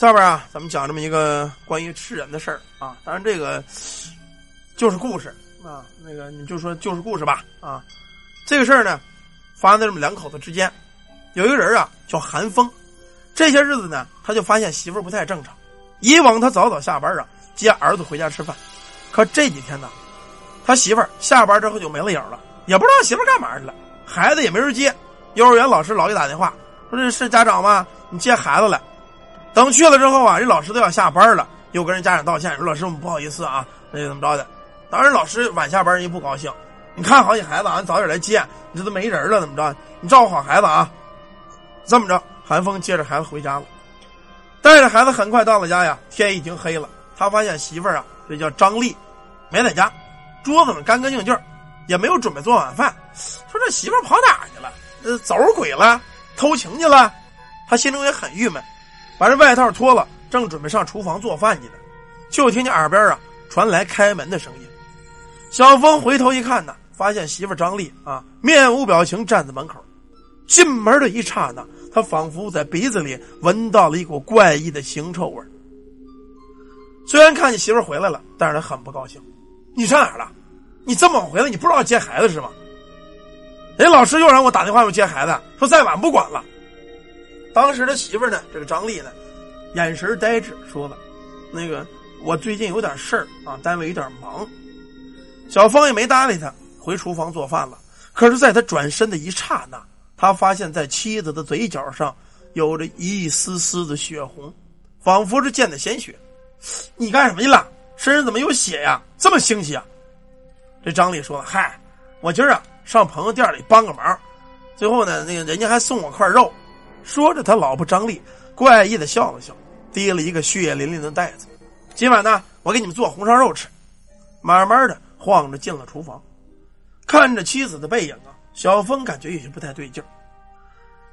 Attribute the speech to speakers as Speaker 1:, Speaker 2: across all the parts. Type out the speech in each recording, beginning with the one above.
Speaker 1: 下边啊，咱们讲这么一个关于吃人的事儿啊。当然，这个就是故事啊。那个你就说就是故事吧啊。这个事儿呢，发生在这么两口子之间。有一个人啊，叫韩风。这些日子呢，他就发现媳妇儿不太正常。以往他早早下班啊，接儿子回家吃饭。可这几天呢，他媳妇儿下班之后就没了影了，也不知道媳妇儿干嘛去了。孩子也没人接。幼儿园老师老给打电话说：“这是家长吗？你接孩子来。”等去了之后啊，这老师都要下班了，又跟人家长道歉说：“老师，我们不好意思啊，那就怎么着的？”当然，老师晚下班人家不高兴。你看好你孩子啊，你早点来接，你这都没人了，怎么着？你照顾好孩子啊。这么着，韩风接着孩子回家了，带着孩子很快到了家呀。天已经黑了，他发现媳妇儿啊，这叫张丽，没在家，桌子上干干净净，也没有准备做晚饭。说这媳妇跑哪去了？呃，走鬼了，偷情去了。他心中也很郁闷，把这外套脱了，正准备上厨房做饭去呢，就听见耳边啊传来开门的声音。小峰回头一看呢，发现媳妇张丽啊面无表情站在门口。进门的一刹那，他仿佛在鼻子里闻到了一股怪异的腥臭味虽然看见媳妇回来了，但是他很不高兴。你上哪儿了？你这么晚回来，你不知道接孩子是吗？人老师又让我打电话要接孩子，说再晚不管了。当时的媳妇呢，这个张丽呢，眼神呆滞，说了：“那个我最近有点事儿啊，单位有点忙。”小芳也没搭理他，回厨房做饭了。可是，在他转身的一刹那。他发现，在妻子的嘴角上有着一丝丝的血红，仿佛是溅的鲜血。你干什么去了？身上怎么有血呀？这么腥气啊！这张丽说了：“嗨，我今儿啊上朋友店里帮个忙，最后呢，那个人家还送我块肉。”说着，他老婆张丽怪异的笑了笑，提了一个血淋淋的袋子：“今晚呢，我给你们做红烧肉吃。”慢慢的晃着进了厨房，看着妻子的背影啊。小峰感觉有些不太对劲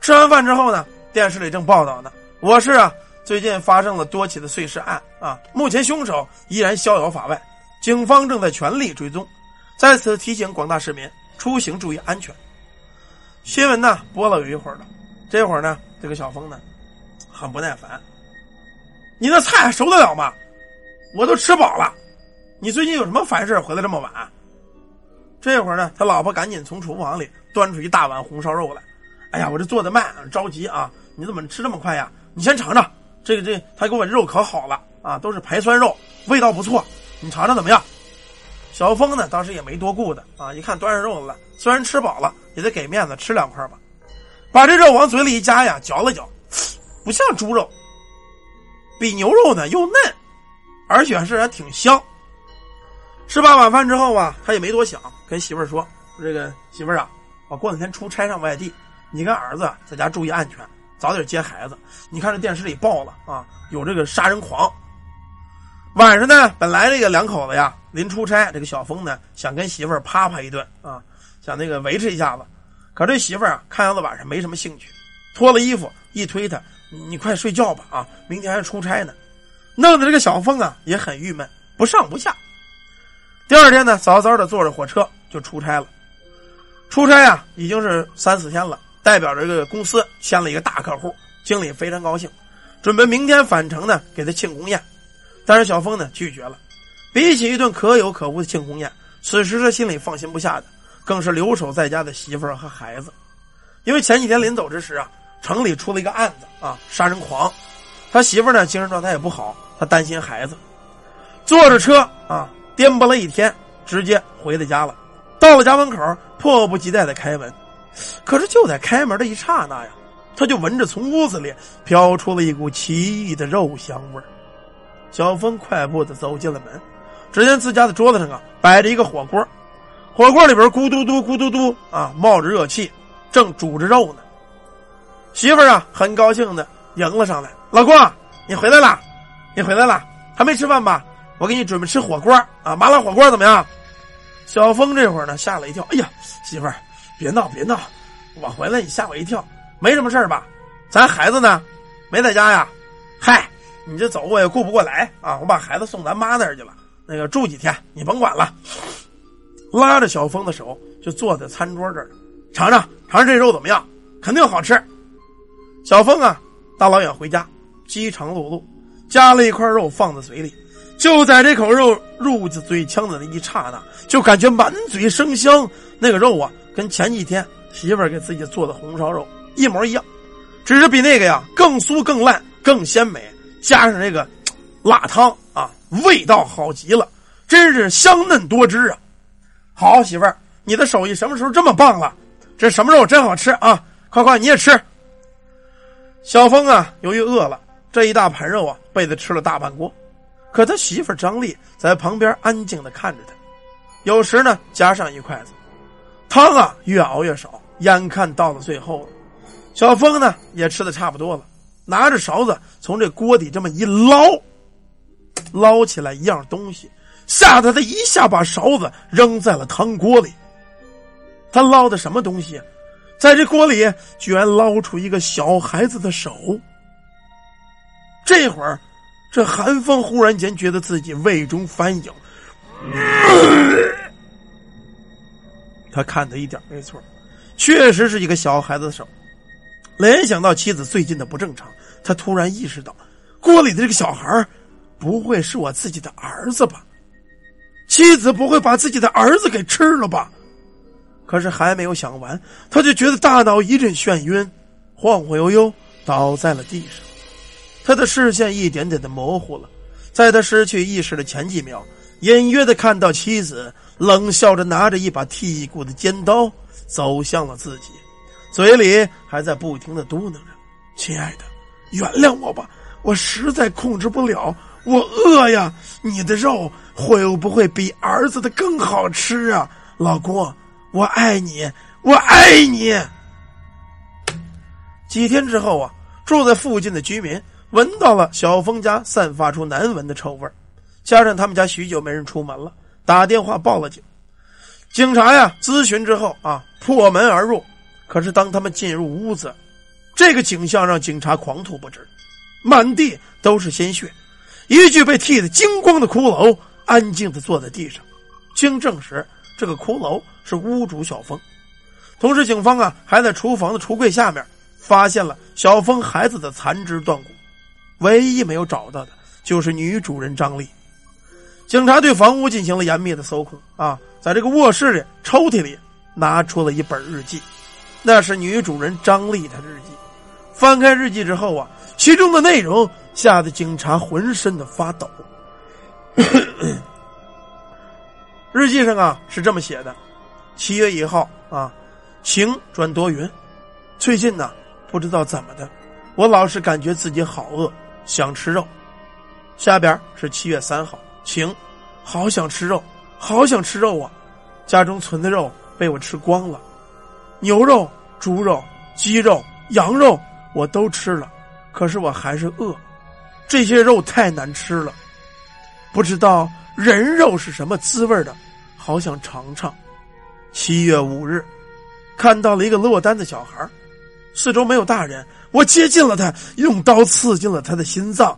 Speaker 1: 吃完饭之后呢，电视里正报道呢，我市啊最近发生了多起的碎尸案啊，目前凶手依然逍遥法外，警方正在全力追踪，在此提醒广大市民出行注意安全。新闻呢播了有一会儿了，这会儿呢，这个小峰呢很不耐烦，你那菜还熟得了吗？我都吃饱了，你最近有什么烦事回来这么晚？这会儿呢，他老婆赶紧从厨房里端出一大碗红烧肉来。哎呀，我这做的慢，着急啊！你怎么吃这么快呀？你先尝尝，这个这他给我肉可好了啊，都是排酸肉，味道不错。你尝尝怎么样？小峰呢，当时也没多顾的啊，一看端上肉了，虽然吃饱了，也得给面子吃两块吧。把这肉往嘴里一夹呀，嚼了嚼，不像猪肉，比牛肉呢又嫩，而且是还挺香。吃罢晚饭之后啊，他也没多想，跟媳妇儿说：“这个媳妇儿啊，我过两天出差上外地，你跟儿子在家注意安全，早点接孩子。你看这电视里报了啊，有这个杀人狂。晚上呢，本来这个两口子呀，临出差，这个小峰呢想跟媳妇儿啪啪一顿啊，想那个维持一下子。可这媳妇儿啊，看样子晚上没什么兴趣，脱了衣服一推他，你快睡觉吧啊，明天还出差呢。弄得这个小峰啊也很郁闷，不上不下。”第二天呢，早早的坐着火车就出差了。出差啊，已经是三四天了，代表着这个公司签了一个大客户，经理非常高兴，准备明天返程呢给他庆功宴。但是小峰呢拒绝了。比起一顿可有可无的庆功宴，此时他心里放心不下的，更是留守在家的媳妇儿和孩子。因为前几天临走之时啊，城里出了一个案子啊，杀人狂。他媳妇呢精神状态也不好，他担心孩子，坐着车啊。颠簸了一天，直接回了家了。到了家门口，迫不及待的开门。可是就在开门的一刹那呀，他就闻着从屋子里飘出了一股奇异的肉香味小峰快步的走进了门，只见自家的桌子上啊摆着一个火锅，火锅里边咕嘟嘟咕嘟嘟啊冒着热气，正煮着肉呢。媳妇儿啊很高兴的迎了上来：“老公，你回来了，你回来了，还没吃饭吧？”我给你准备吃火锅啊，麻辣火锅怎么样？小峰这会儿呢吓了一跳，哎呀，媳妇儿，别闹别闹，我回来你吓我一跳，没什么事吧？咱孩子呢？没在家呀？嗨，你这走我也顾不过来啊，我把孩子送咱妈那儿去了，那个住几天你甭管了。拉着小峰的手就坐在餐桌这儿，尝尝尝尝这肉怎么样？肯定好吃。小峰啊，大老远回家，饥肠辘辘。夹了一块肉放在嘴里。就在这口肉入嘴腔的那一刹那，就感觉满嘴生香。那个肉啊，跟前几天媳妇儿给自己做的红烧肉一模一样，只是比那个呀更酥、更烂、更鲜美。加上这个辣汤啊，味道好极了，真是香嫩多汁啊！好媳妇儿，你的手艺什么时候这么棒了？这什么肉真好吃啊！快快你也吃。小峰啊，由于饿了，这一大盘肉啊，被他吃了大半锅。可他媳妇张丽在旁边安静的看着他，有时呢夹上一筷子，汤啊越熬越少，眼看到了最后了，小峰呢也吃的差不多了，拿着勺子从这锅底这么一捞，捞起来一样东西，吓得他一下把勺子扔在了汤锅里。他捞的什么东西？在这锅里居然捞出一个小孩子的手。这会儿。这韩风忽然间觉得自己胃中翻涌，他看的一点没错，确实是一个小孩子的手。联想到妻子最近的不正常，他突然意识到，锅里的这个小孩不会是我自己的儿子吧？妻子不会把自己的儿子给吃了吧？可是还没有想完，他就觉得大脑一阵眩晕，晃晃悠悠倒在了地上。他的视线一点点的模糊了，在他失去意识的前几秒，隐约的看到妻子冷笑着拿着一把剔骨的尖刀走向了自己，嘴里还在不停的嘟囔着：“亲爱的，原谅我吧，我实在控制不了，我饿呀！你的肉会不会比儿子的更好吃啊，老公？我爱你，我爱你。”几天之后啊，住在附近的居民。闻到了小峰家散发出难闻的臭味加上他们家许久没人出门了，打电话报了警。警察呀，咨询之后啊，破门而入。可是当他们进入屋子，这个景象让警察狂吐不止，满地都是鲜血，一具被剃得精光的骷髅安静的坐在地上。经证实，这个骷髅是屋主小峰。同时，警方啊还在厨房的橱柜下面发现了小峰孩子的残肢断骨。唯一没有找到的就是女主人张丽。警察对房屋进行了严密的搜控啊，在这个卧室里抽屉里拿出了一本日记，那是女主人张丽的日记。翻开日记之后啊，其中的内容吓得警察浑身的发抖。日记上啊是这么写的：七月一号啊，晴转多云。最近呢，不知道怎么的，我老是感觉自己好饿。想吃肉，下边是七月三号，晴，好想吃肉，好想吃肉啊！家中存的肉被我吃光了，牛肉、猪肉、鸡肉、羊肉我都吃了，可是我还是饿，这些肉太难吃了，不知道人肉是什么滋味的，好想尝尝。七月五日，看到了一个落单的小孩。四周没有大人，我接近了他，用刀刺进了他的心脏，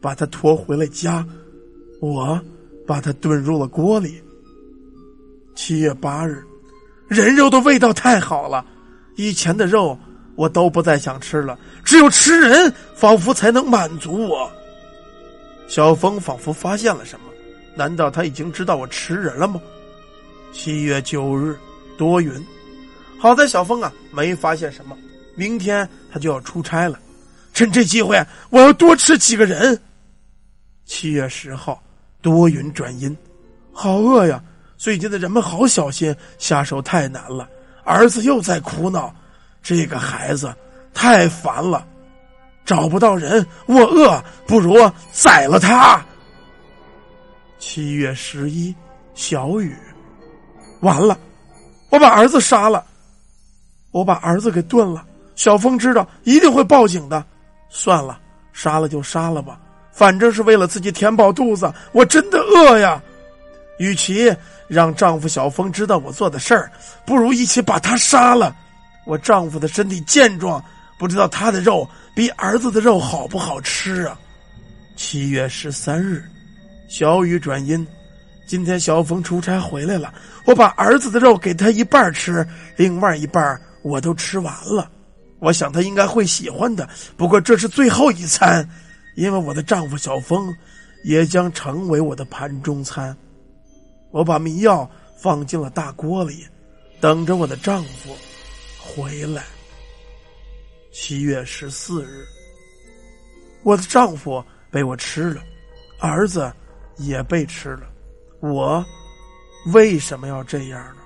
Speaker 1: 把他拖回了家。我把他炖入了锅里。七月八日，人肉的味道太好了，以前的肉我都不再想吃了，只有吃人仿佛才能满足我。小峰仿佛发现了什么，难道他已经知道我吃人了吗？七月九日，多云，好在小峰啊没发现什么。明天他就要出差了，趁这机会，我要多吃几个人。七月十号，多云转阴，好饿呀！最近的人们好小心，下手太难了。儿子又在哭闹，这个孩子太烦了，找不到人，我饿，不如宰了他。七月十一，小雨，完了，我把儿子杀了，我把儿子给炖了。小峰知道一定会报警的，算了，杀了就杀了吧，反正是为了自己填饱肚子。我真的饿呀，与其让丈夫小峰知道我做的事儿，不如一起把他杀了。我丈夫的身体健壮，不知道他的肉比儿子的肉好不好吃啊？七月十三日，小雨转阴，今天小峰出差回来了，我把儿子的肉给他一半吃，另外一半我都吃完了。我想他应该会喜欢的，不过这是最后一餐，因为我的丈夫小峰也将成为我的盘中餐。我把迷药放进了大锅里，等着我的丈夫回来。七月十四日，我的丈夫被我吃了，儿子也被吃了。我为什么要这样呢？